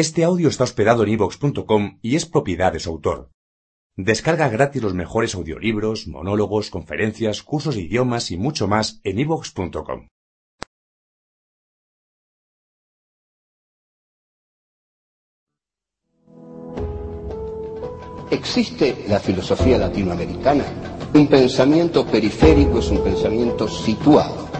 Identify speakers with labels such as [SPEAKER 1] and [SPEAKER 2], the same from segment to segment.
[SPEAKER 1] Este audio está hospedado en ivox.com y es propiedad de su autor. Descarga gratis los mejores audiolibros, monólogos, conferencias, cursos de idiomas y mucho más en ivox.com.
[SPEAKER 2] ¿Existe la filosofía latinoamericana? Un pensamiento periférico es un pensamiento situado.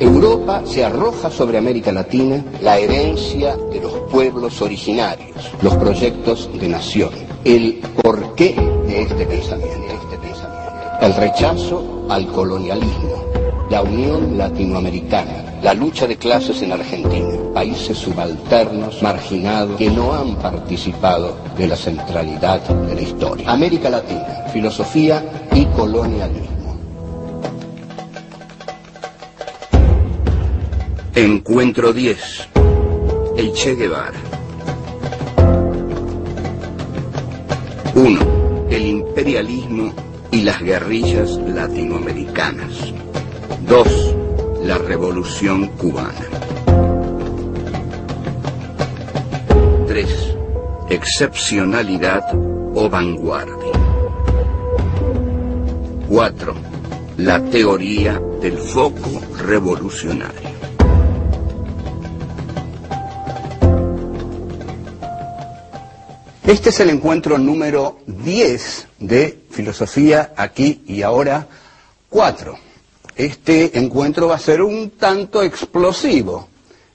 [SPEAKER 2] Europa se arroja sobre América Latina la herencia de los pueblos originarios, los proyectos de nación, el porqué de este pensamiento, este pensamiento, el rechazo al colonialismo, la unión latinoamericana, la lucha de clases en Argentina, países subalternos, marginados, que no han participado de la centralidad de la historia. América Latina, filosofía y colonialismo. Encuentro 10. El Che Guevara. 1. El imperialismo y las guerrillas latinoamericanas. 2. La revolución cubana. 3. Excepcionalidad o vanguardia. 4. La teoría del foco revolucionario. Este es el encuentro número 10 de Filosofía aquí y ahora 4. Este encuentro va a ser un tanto explosivo,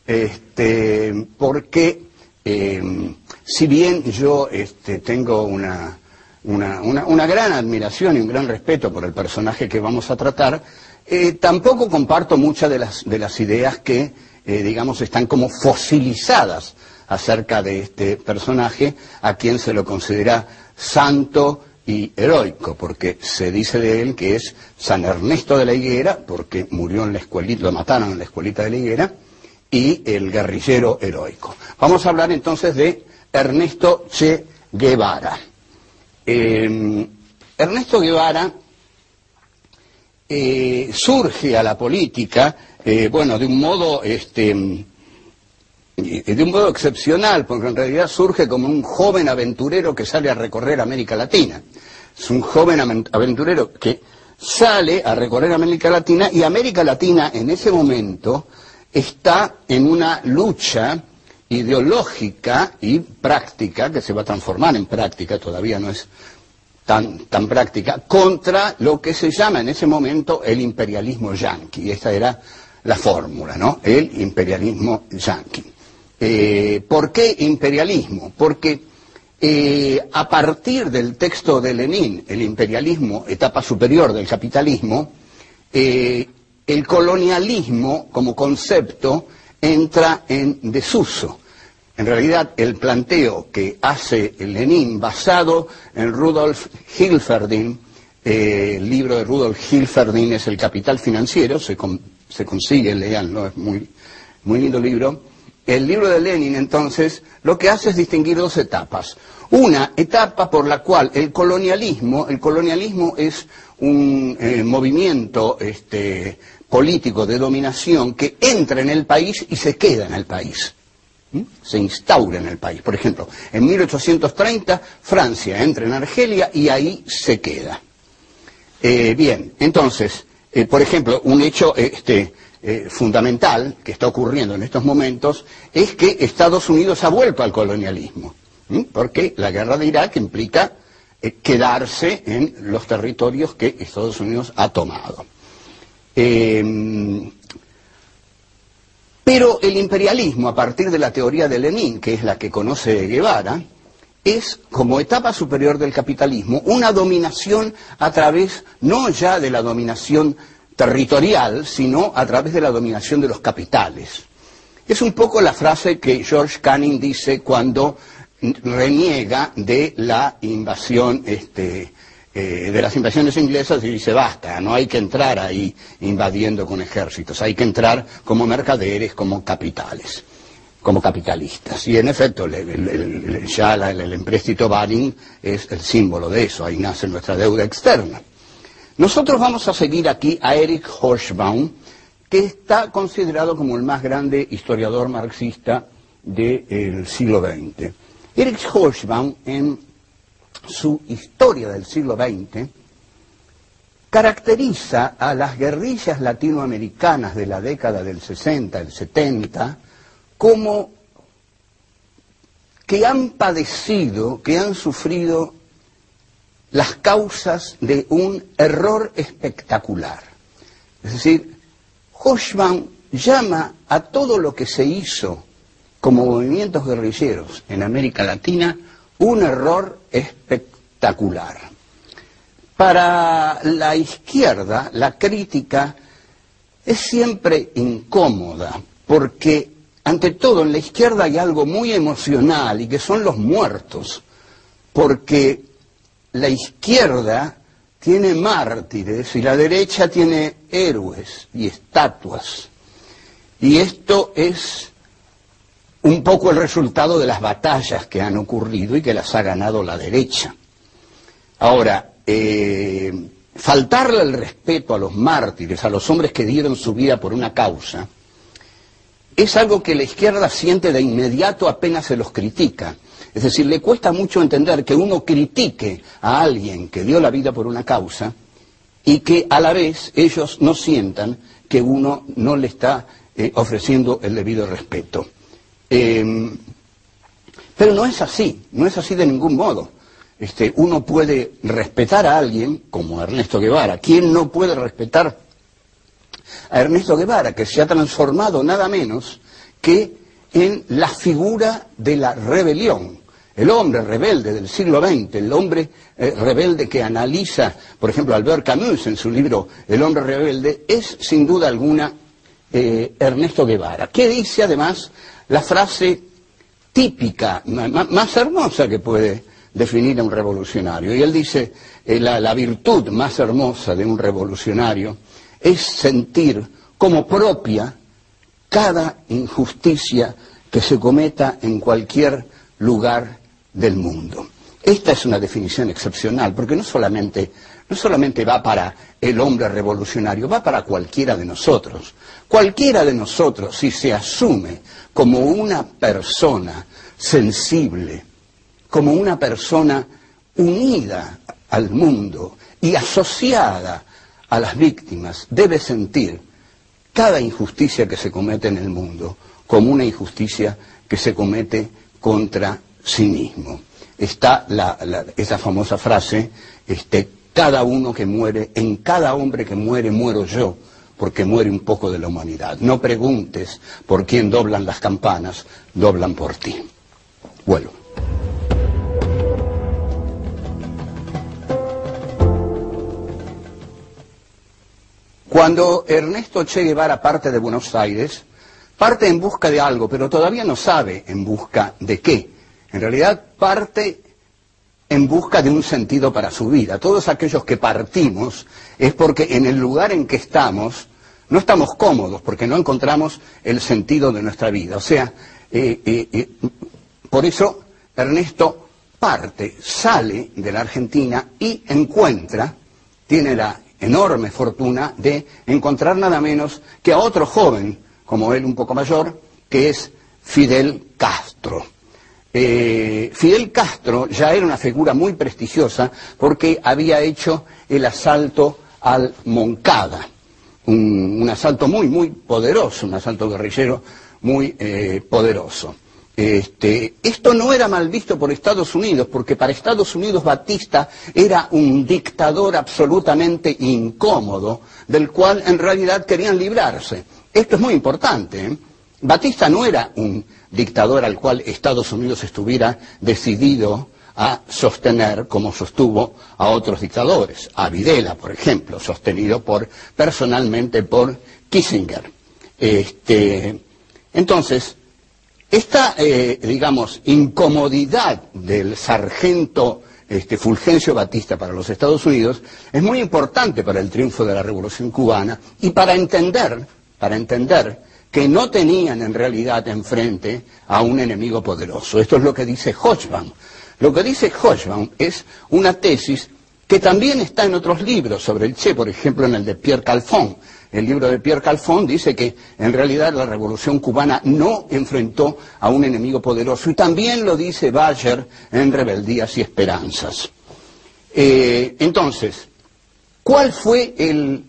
[SPEAKER 2] este, porque eh, si bien yo este, tengo una, una, una, una, gran admiración y un gran respeto por el personaje que vamos a tratar, eh, tampoco comparto muchas de las, de las ideas que, eh, digamos, están como fosilizadas acerca de este personaje, a quien se lo considera santo y heroico, porque se dice de él que es San Ernesto de la Higuera, porque murió en la escuelita, lo mataron en la escuelita de la Higuera, y el guerrillero heroico. Vamos a hablar entonces de Ernesto Che Guevara. Eh, Ernesto Guevara eh, surge a la política, eh, bueno, de un modo este, de un modo excepcional, porque en realidad surge como un joven aventurero que sale a recorrer América Latina. Es un joven aventurero que sale a recorrer América Latina y América Latina en ese momento está en una lucha ideológica y práctica, que se va a transformar en práctica, todavía no es tan, tan práctica, contra lo que se llama en ese momento el imperialismo yanqui. Esta era la fórmula, ¿no? El imperialismo yanqui. Eh, ¿Por qué imperialismo? Porque eh, a partir del texto de Lenin, el imperialismo, etapa superior del capitalismo, eh, el colonialismo como concepto entra en desuso. En realidad, el planteo que hace Lenin, basado en Rudolf Hilferdin, el libro de Rudolf Hilferdin es El Capital Financiero, se, se consigue, leanlo, es muy, muy lindo libro, el libro de Lenin, entonces, lo que hace es distinguir dos etapas. Una etapa por la cual el colonialismo, el colonialismo es un eh, movimiento este, político de dominación que entra en el país y se queda en el país. Se instaura en el país. Por ejemplo, en 1830 Francia entra en Argelia y ahí se queda. Eh, bien, entonces, eh, por ejemplo, un hecho este, eh, fundamental que está ocurriendo en estos momentos es que Estados Unidos ha vuelto al colonialismo, porque la guerra de Irak implica eh, quedarse en los territorios que Estados Unidos ha tomado. Em, pero el imperialismo, a partir de la teoría de Lenin, que es la que conoce Guevara, es, como etapa superior del capitalismo, una dominación a través no ya de la dominación territorial, sino a través de la dominación de los capitales. Es un poco la frase que George Canning dice cuando reniega de la invasión, este, eh, de las invasiones inglesas y dice basta, no hay que entrar ahí invadiendo con ejércitos, hay que entrar como mercaderes, como capitales, como capitalistas. Y en efecto, ya el, empréstito Baring es el símbolo de eso, ahí nace nuestra deuda externa. Nosotros vamos a seguir aquí a Eric Horschbaum, que está considerado como el más grande historiador marxista del siglo XX. Erich Horschbaum, en su historia del siglo XX, caracteriza a las guerrillas latinoamericanas de la década del 60, el 70, como que han padecido, que han sufrido las causas de un error espectacular. Es decir, Hochman llama a todo lo que se hizo como movimientos guerrilleros en América Latina un error espectacular. Para la izquierda, la crítica es siempre incómoda, porque ante todo en la izquierda hay algo muy emocional y que son los muertos, porque la izquierda tiene mártires y la derecha tiene héroes y estatuas. Y esto es un poco el resultado de las batallas que han ocurrido y que las ha ganado la derecha. Ahora, eh, faltarle el respeto a los mártires, a los hombres que dieron su vida por una causa, es algo que la izquierda siente de inmediato apenas se los critica. Es decir, le cuesta mucho entender que uno critique a alguien que dio la vida por una causa y que a la vez ellos no sientan que uno no le está eh, ofreciendo el debido respeto. Em, pero no es así, no es así de ningún modo. Este, uno puede respetar a alguien como Ernesto Guevara. ¿Quién no puede respetar a Ernesto Guevara, que se ha transformado nada menos que en la figura de la rebelión. El hombre rebelde del siglo XX, el hombre eh, rebelde que analiza, por ejemplo, Albert Camus en su libro El hombre rebelde, es sin duda alguna eh, Ernesto Guevara, que dice además la frase típica, más hermosa que puede definir a un revolucionario. Y él dice, eh, la virtud más hermosa de un revolucionario es sentir como propia cada injusticia que se cometa en cualquier lugar del mundo. Esta es una definición excepcional, porque no solamente, no solamente va para el hombre revolucionario, va para cualquiera de nosotros. Cualquiera de nosotros, si se asume como una persona sensible, como una persona unida al mundo y asociada a las víctimas, debe sentir cada injusticia que se comete en el mundo como una injusticia que se comete contra sí mismo. Está esa famosa frase, este, cada uno que muere, en cada hombre que muere muero yo, porque muere un poco de la humanidad. No preguntes por quién doblan las campanas, doblan por ti. Vuelvo. Cuando Ernesto Che Guevara parte de Buenos Aires, parte en busca de algo, pero todavía no sabe en busca de qué. En realidad parte en busca de un sentido para su vida. Todos aquellos que partimos es porque en el lugar en que estamos no estamos cómodos, porque no encontramos el sentido de nuestra vida. O sea, eh, eh, eh, por eso Ernesto parte, sale de la Argentina y encuentra, tiene la enorme fortuna de encontrar nada menos que a otro joven, como él un poco mayor, que es Fidel Castro. Eh, Fidel Castro ya era una figura muy prestigiosa porque había hecho el asalto al Moncada, un, asalto muy, muy poderoso, un asalto guerrillero muy eh, poderoso. Este, esto no era mal visto por Estados Unidos, porque para Estados Unidos Batista era un dictador absolutamente incómodo, del cual en realidad querían librarse. Esto es muy importante. ¿eh? Batista no era un dictador al cual Estados Unidos estuviera decidido a sostener como sostuvo a otros dictadores, a Videla, por ejemplo, sostenido por personalmente por Kissinger. Este, Entonces, esta, eh, digamos, incomodidad del sargento este, Fulgencio Batista para los Estados Unidos es muy importante para el triunfo de la Revolución cubana y para entender, para entender que no tenían en realidad enfrente a un enemigo poderoso. Esto es lo que dice Hochbaum. Lo que dice Hochbaum es una tesis que también está en otros libros sobre el Che, por ejemplo en el de Pierre Calfon. El libro de Pierre Calfon dice que en realidad la revolución cubana no enfrentó a un enemigo poderoso y también lo dice Bayer en Rebeldías y Esperanzas. Eh, entonces, ¿cuál fue el,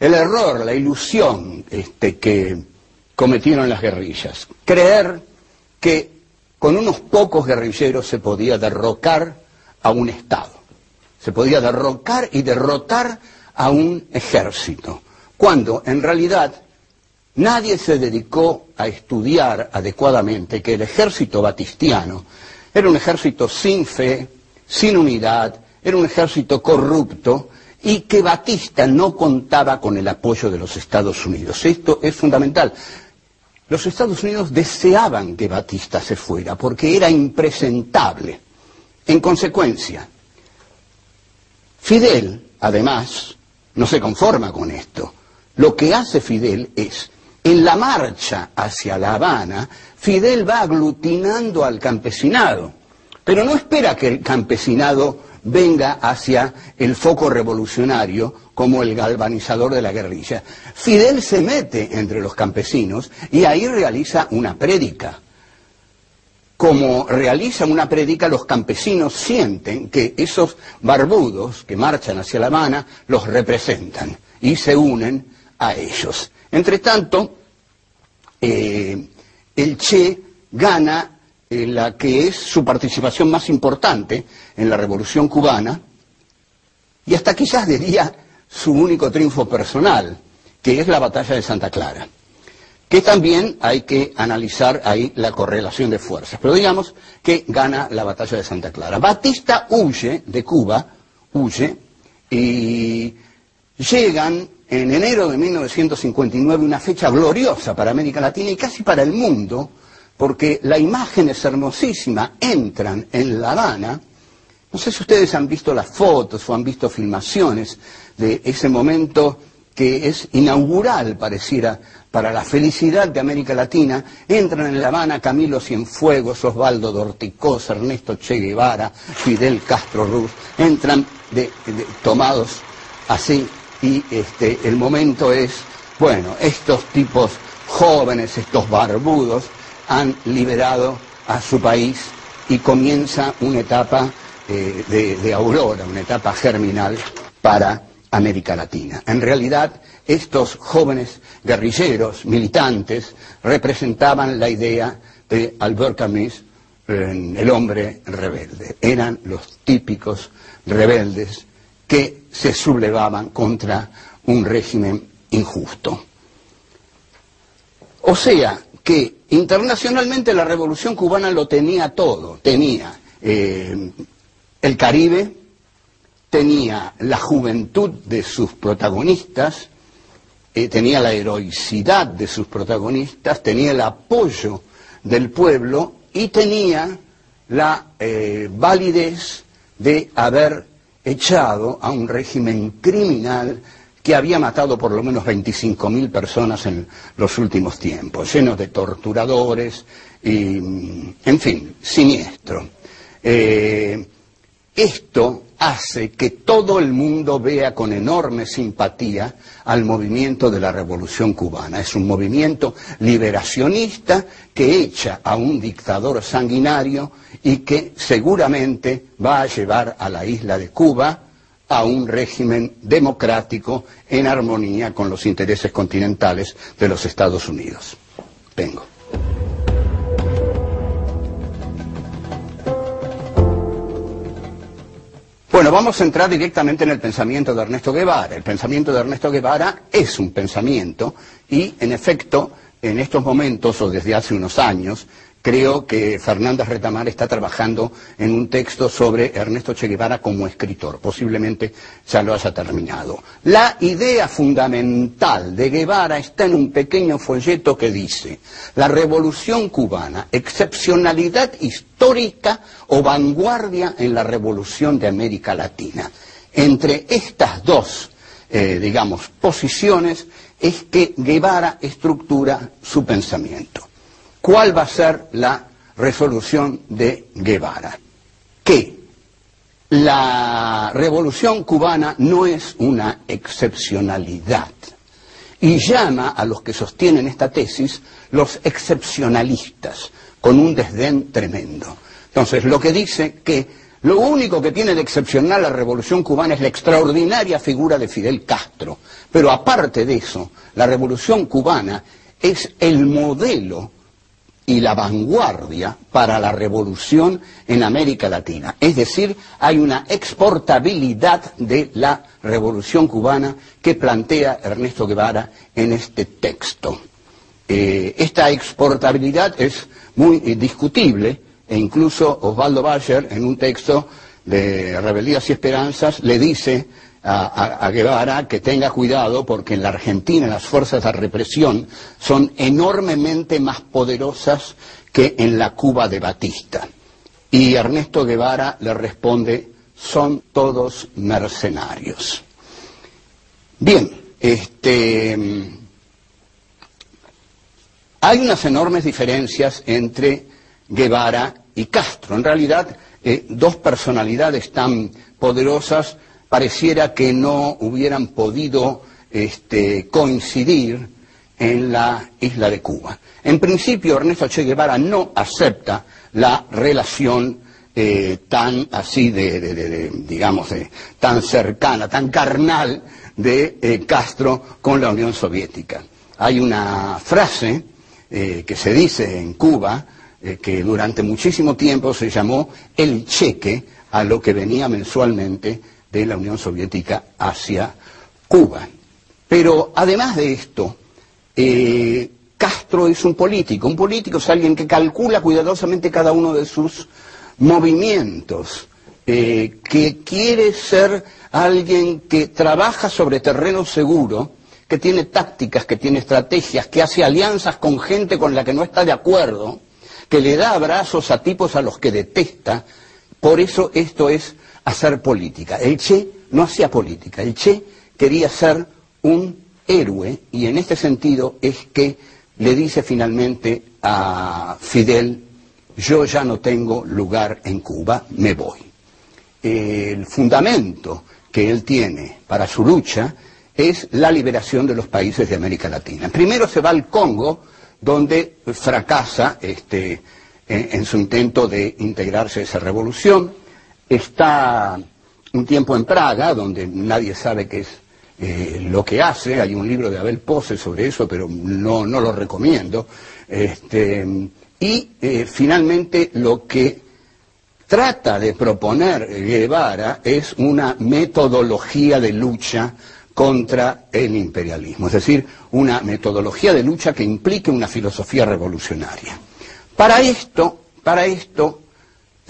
[SPEAKER 2] error, la ilusión este, que cometieron las guerrillas? Creer que con unos pocos guerrilleros se podía derrocar a un Estado se podía derrocar y derrotar a un ejército, cuando en realidad nadie se dedicó a estudiar adecuadamente que el ejército batistiano era un ejército sin fe, sin unidad, era un ejército corrupto y que Batista no contaba con el apoyo de los Estados Unidos. Esto es fundamental. Los Estados Unidos deseaban que Batista se fuera porque era impresentable. En consecuencia, Fidel, además, no se conforma con esto. Lo que hace Fidel es, en la marcha hacia La Habana, Fidel va aglutinando al campesinado, pero no espera que el campesinado venga hacia el foco revolucionario como el galvanizador de la guerrilla. Fidel se mete entre los campesinos y ahí realiza una prédica como realizan una predica, los campesinos sienten que esos barbudos que marchan hacia La Habana los representan y se unen a ellos. Entre tanto, eh, el Che gana eh, la que es su participación más importante en la Revolución cubana y hasta quizás diría su único triunfo personal, que es la batalla de Santa Clara que también hay que analizar ahí la correlación de fuerzas. Pero digamos que gana la batalla de Santa Clara. Batista huye de Cuba, huye, y llegan en enero de 1959 una fecha gloriosa para América Latina y casi para el mundo, porque la imagen es hermosísima, entran en La Habana, no sé si ustedes han visto las fotos o han visto filmaciones de ese momento que es inaugural, pareciera, para la felicidad de América Latina, entran en La Habana Camilo Cienfuegos, Osvaldo Dorticós, Ernesto Che Guevara, Fidel Castro Ruz, entran tomados así y este, el momento es, bueno, estos tipos jóvenes, estos barbudos, han liberado a su país y comienza una etapa eh, de, aurora, una etapa germinal para América Latina. En realidad, estos jóvenes guerrilleros, militantes, representaban la idea de Albert Camus, el hombre rebelde. Eran los típicos rebeldes que se sublevaban contra un régimen injusto. O sea, que internacionalmente la revolución cubana lo tenía todo. Tenía eh, el Caribe, tenía la juventud de sus protagonistas, eh, tenía la heroicidad de sus protagonistas, tenía el apoyo del pueblo y tenía la eh, validez de haber echado a un régimen criminal que había matado por lo menos 25.000 personas en los últimos tiempos, lleno de torturadores y, en fin, siniestro. Eh, esto hace que todo el mundo vea con enorme simpatía al movimiento de la Revolución cubana. Es un movimiento liberacionista que echa a un dictador sanguinario y que seguramente va a llevar a la isla de Cuba a un régimen democrático en armonía con los intereses continentales de los Estados Unidos. Vengo. Bueno, vamos a entrar directamente en el pensamiento de Ernesto Guevara. El pensamiento de Ernesto Guevara es un pensamiento y, en efecto, en estos momentos o desde hace unos años, creo que Fernández Retamar está trabajando en un texto sobre Ernesto Che Guevara como escritor. Posiblemente ya lo haya terminado. La idea fundamental de Guevara está en un pequeño folleto que dice la revolución cubana, excepcionalidad histórica o vanguardia en la revolución de América Latina. Entre estas dos, eh, digamos, posiciones es que Guevara estructura su pensamiento. ¿Cuál va a ser la resolución de Guevara? Que la revolución cubana no es una excepcionalidad y llama a los que sostienen esta tesis los excepcionalistas con un desdén tremendo. Entonces, lo que dice que lo único que tiene de excepcional la revolución cubana es la extraordinaria figura de Fidel Castro, pero aparte de eso, la revolución cubana es el modelo y la vanguardia para la revolución en América Latina. Es decir, hay una exportabilidad de la revolución cubana que plantea Ernesto Guevara en este texto. Eh, esta exportabilidad es muy eh, discutible e incluso Osvaldo Bayer en un texto de Rebeldías y Esperanzas le dice a, Guevara que tenga cuidado porque en la Argentina las fuerzas de represión son enormemente más poderosas que en la Cuba de Batista. Y Ernesto Guevara le responde, son todos mercenarios. Bien, este, hay unas enormes diferencias entre Guevara y Castro. En realidad, eh, dos personalidades tan poderosas pareciera que no hubieran podido este, coincidir en la isla de Cuba. En principio, Ernesto Che Guevara no acepta la relación eh, tan así de, digamos, tan cercana, tan carnal de eh, Castro con la Unión Soviética. Hay una frase eh, que se dice en Cuba que durante muchísimo tiempo se llamó el cheque a lo que venía mensualmente de la Unión Soviética hacia Cuba. Pero además de esto, eh, Castro es un político. Un político es alguien que calcula cuidadosamente cada uno de sus movimientos, eh, que quiere ser alguien que trabaja sobre terreno seguro, que tiene tácticas, que tiene estrategias, que hace alianzas con gente con la que no está de acuerdo, que le da abrazos a tipos a los que detesta. Por eso esto es hacer política. El Che no hacía política, el Che quería ser un héroe y en este sentido es que le dice finalmente a Fidel, yo ya no tengo lugar en Cuba, me voy. El fundamento que él tiene para su lucha es la liberación de los países de América Latina. Primero se va al Congo, donde fracasa este, en, su intento de integrarse a esa revolución está un tiempo en Praga, donde nadie sabe qué es eh, lo que hace. Hay un libro de Abel Pose sobre eso, pero no, lo recomiendo. Este, y eh, finalmente lo que trata de proponer Guevara es una metodología de lucha contra el imperialismo, es decir, una metodología de lucha que implique una filosofía revolucionaria. Para esto, para esto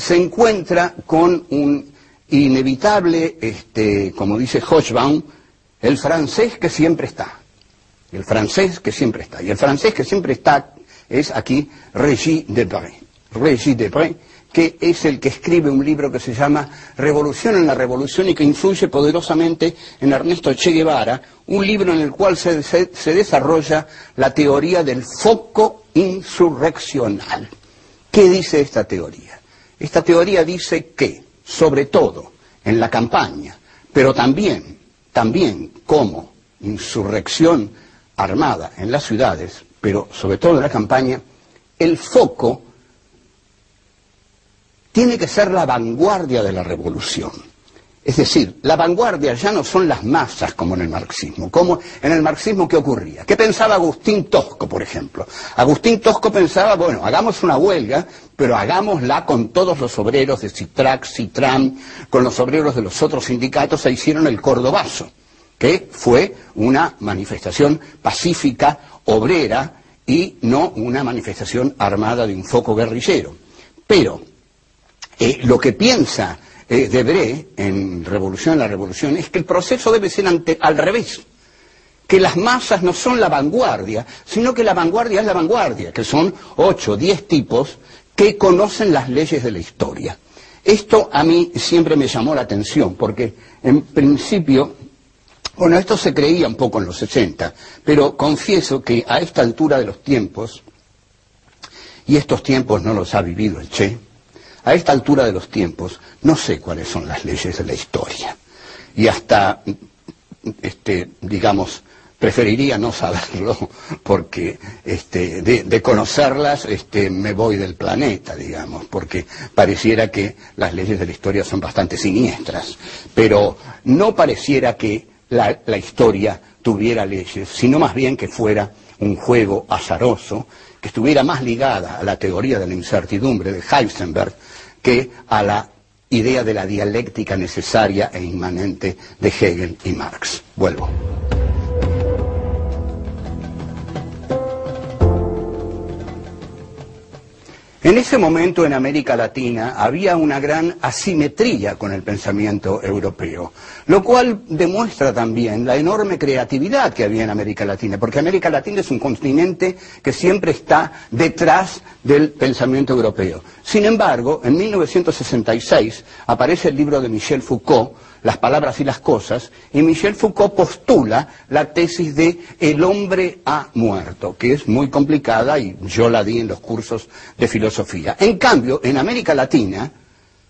[SPEAKER 2] se encuentra con un inevitable, este, como dice Hochbaum, el francés que siempre está. El francés que siempre está. Y el francés que siempre está es aquí Régis Debray. Régis Debray, que es el que escribe un libro que se llama Revolución en la Revolución y que influye poderosamente en Ernesto Che Guevara, un libro en el cual se, se desarrolla la teoría del foco insurreccional. ¿Qué dice esta teoría? Esta teoría dice que, sobre todo en la campaña, pero también, también como insurrección armada en las ciudades, pero sobre todo en la campaña, el foco tiene que ser la vanguardia de la revolución. Es decir, la vanguardia ya no son las masas como en el marxismo. Como en el marxismo, ¿qué ocurría? ¿Qué pensaba Agustín Tosco, por ejemplo? Agustín Tosco pensaba, bueno, hagamos una huelga, pero hagámosla con todos los obreros de Citrac, Citram, con los obreros de los otros sindicatos, se hicieron el Cordobazo, que fue una manifestación pacífica, obrera, y no una manifestación armada de un foco guerrillero. Pero eh, lo que piensa eh, Debré en Revolución la Revolución es que el proceso debe ser al revés, que las masas no son la vanguardia, sino que la vanguardia es la vanguardia, que son ocho, diez tipos que conocen las leyes de la historia. Esto a mí siempre me llamó la atención, porque en principio bueno, esto se creía un poco en los 60, pero confieso que a esta altura de los tiempos, y estos tiempos no los ha vivido el Che, a esta altura de los tiempos no sé cuáles son las leyes de la historia. Y hasta, este, digamos, preferiría no saberlo porque este, de, conocerlas este, me voy del planeta, digamos, porque pareciera que las leyes de la historia son bastante siniestras, pero no pareciera que la, historia tuviera leyes, sino más bien que fuera un juego azaroso, que estuviera más ligada a la teoría de la incertidumbre de Heisenberg que a la idea de la dialéctica necesaria e inmanente de Hegel y Marx. Vuelvo. En ese momento en América Latina había una gran asimetría con el pensamiento europeo, lo cual demuestra también la enorme creatividad que había en América Latina, porque América Latina es un continente que siempre está detrás del pensamiento europeo. Sin embargo, en 1966 aparece el libro de Michel Foucault, las palabras y las cosas, y Michel Foucault postula la tesis de el hombre ha muerto, que es muy complicada y yo la di en los cursos de filosofía. En cambio, en América Latina,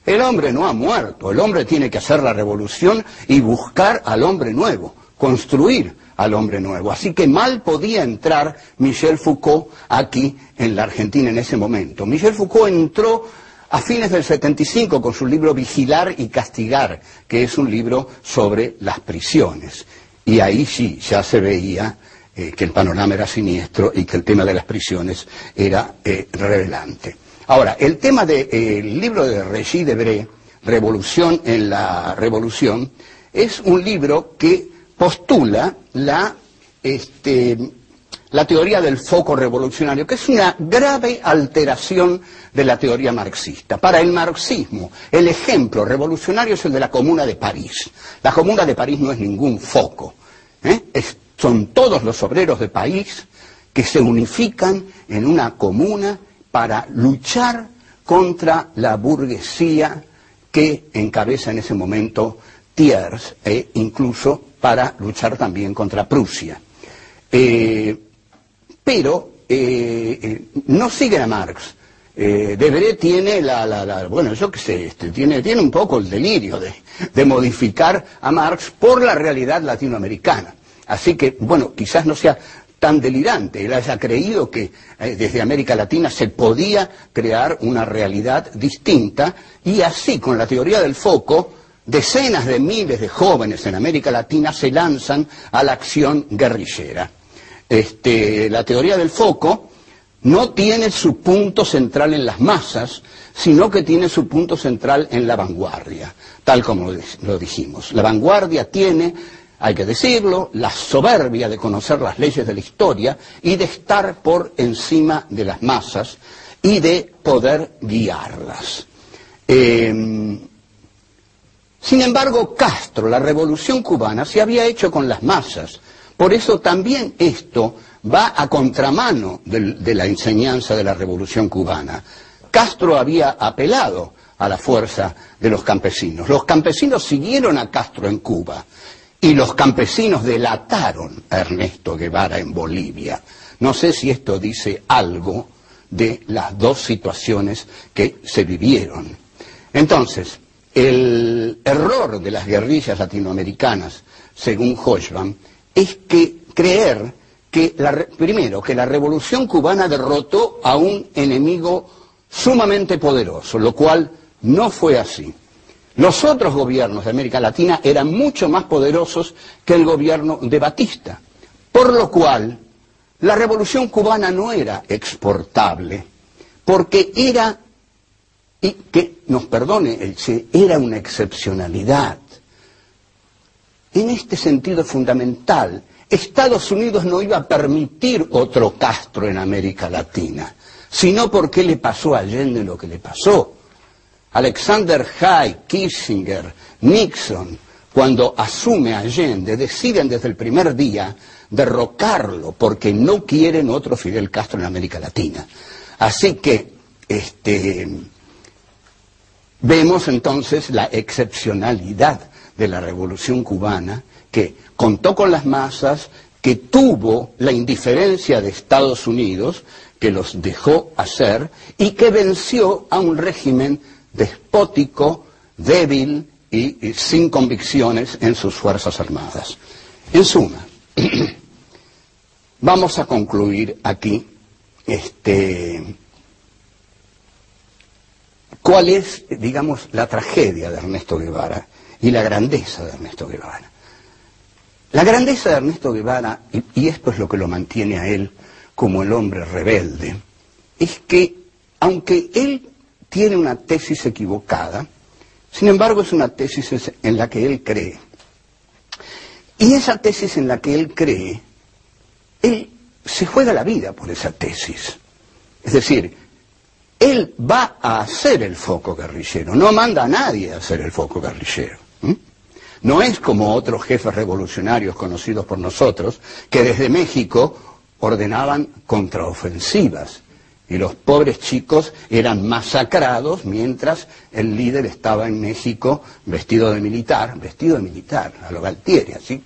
[SPEAKER 2] el hombre no ha muerto, el hombre tiene que hacer la revolución y buscar al hombre nuevo, construir al hombre nuevo. Así que mal podía entrar Michel Foucault aquí en la Argentina en ese momento. Michel Foucault entró a fines del 75 con su libro Vigilar y Castigar, que es un libro sobre las prisiones. Y ahí sí ya se veía eh, que el panorama era siniestro y que el tema de las prisiones era eh, revelante. Ahora, el tema del eh, libro de Regis Debré, Revolución en la Revolución, es un libro que postula la este, la teoría del foco revolucionario, que es una grave alteración de la teoría marxista. Para el marxismo, el ejemplo revolucionario es el de la Comuna de París. La Comuna de París no es ningún foco. ¿eh? son todos los obreros de París que se unifican en una comuna para luchar contra la burguesía que encabeza en ese momento Thiers e incluso para luchar también contra Prusia. Eh, pero eh, eh, no siguen a Marx. Eh, Debré tiene la, bueno, yo qué sé, este, tiene, un poco el delirio de, modificar a Marx por la realidad latinoamericana. Así que, bueno, quizás no sea tan delirante, él haya creído que desde América Latina se podía crear una realidad distinta y así, con la teoría del foco, decenas de miles de jóvenes en América Latina se lanzan a la acción guerrillera este, la teoría del foco no tiene su punto central en las masas, sino que tiene su punto central en la vanguardia, tal como lo dijimos. La vanguardia tiene, hay que decirlo, la soberbia de conocer las leyes de la historia y de estar por encima de las masas y de poder guiarlas. Em, sin embargo, Castro, la revolución cubana, se había hecho con las masas, por eso también esto va a contramano de, la enseñanza de la Revolución cubana. Castro había apelado a la fuerza de los campesinos. Los campesinos siguieron a Castro en Cuba y los campesinos delataron a Ernesto Guevara en Bolivia. No sé si esto dice algo de las dos situaciones que se vivieron. Entonces, el error de las guerrillas latinoamericanas, según Hochman, es que creer que, primero, que la revolución cubana derrotó a un enemigo sumamente poderoso, lo cual no fue así. Los otros gobiernos de América Latina eran mucho más poderosos que el gobierno de Batista, por lo cual la revolución cubana no era exportable, porque era, y que nos perdone el era una excepcionalidad. En este sentido fundamental, Estados Unidos no iba a permitir otro Castro en América Latina, sino porque le pasó a Allende lo que le pasó. Alexander Hay, Kissinger, Nixon, cuando asume Allende, deciden desde el primer día derrocarlo porque no quieren otro Fidel Castro en América Latina. Así que este, vemos entonces la excepcionalidad de la revolución cubana que contó con las masas, que tuvo la indiferencia de Estados Unidos, que los dejó hacer y que venció a un régimen despótico, débil y, sin convicciones en sus Fuerzas Armadas. En suma, vamos a concluir aquí este, cuál es, digamos, la tragedia de Ernesto Guevara y la grandeza de Ernesto Guevara. La grandeza de Ernesto Guevara, y, esto es lo que lo mantiene a él como el hombre rebelde, es que aunque él tiene una tesis equivocada, sin embargo es una tesis en la que él cree. Y esa tesis en la que él cree, él se juega la vida por esa tesis. Es decir, él va a hacer el foco guerrillero, no manda a nadie a hacer el foco guerrillero. No es como otros jefes revolucionarios conocidos por nosotros, que desde México ordenaban contraofensivas y los pobres chicos eran masacrados mientras el líder estaba en México vestido de militar, vestido de militar, a lo Galtieri, así,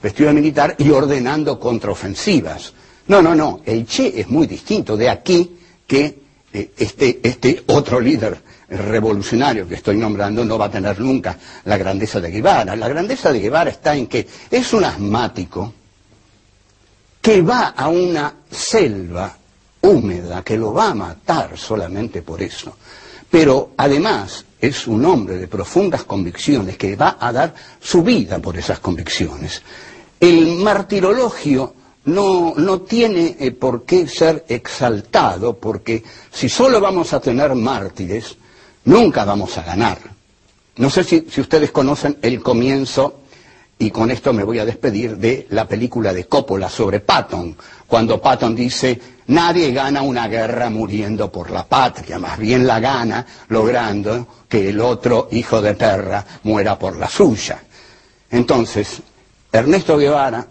[SPEAKER 2] vestido de militar y ordenando contraofensivas. No, no, no, el Che es muy distinto, de aquí que eh, este, este otro líder revolucionario que estoy nombrando no va a tener nunca la grandeza de Guevara. La grandeza de Guevara está en que es un asmático que va a una selva húmeda que lo va a matar solamente por eso. Pero además es un hombre de profundas convicciones que va a dar su vida por esas convicciones. El martirologio no, no tiene eh, por qué ser exaltado, porque si solo vamos a tener mártires, nunca vamos a ganar. No sé si, ustedes conocen el comienzo, y con esto me voy a despedir, de la película de Coppola sobre Patton, cuando Patton dice, nadie gana una guerra muriendo por la patria, más bien la gana logrando que el otro hijo de perra muera por la suya. Entonces, Ernesto Guevara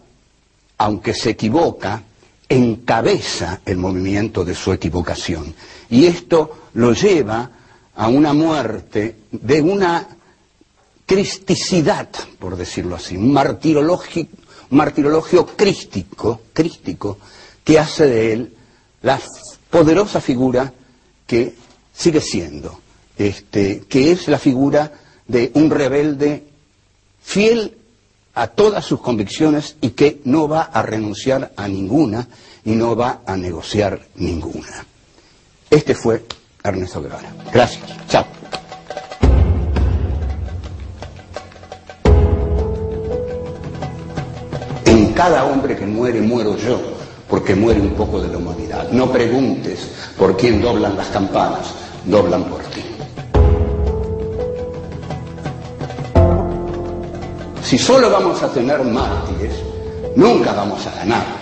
[SPEAKER 2] aunque se equivoca, encabeza el movimiento de su equivocación. Y esto lo lleva a una muerte de una cristicidad, por decirlo así, un martirologio, crístico, crístico, que hace de él la poderosa figura que sigue siendo, este, que es la figura de un rebelde fiel a todas sus convicciones y que no va a renunciar a ninguna y no va a negociar ninguna. Este fue Ernesto Guevara. Gracias. Chao. En cada hombre que muere muero yo, porque muere un poco de la humanidad. No preguntes por quién doblan las campanas, doblan por ti. Si solo vamos a tener mártires, nunca vamos a ganar.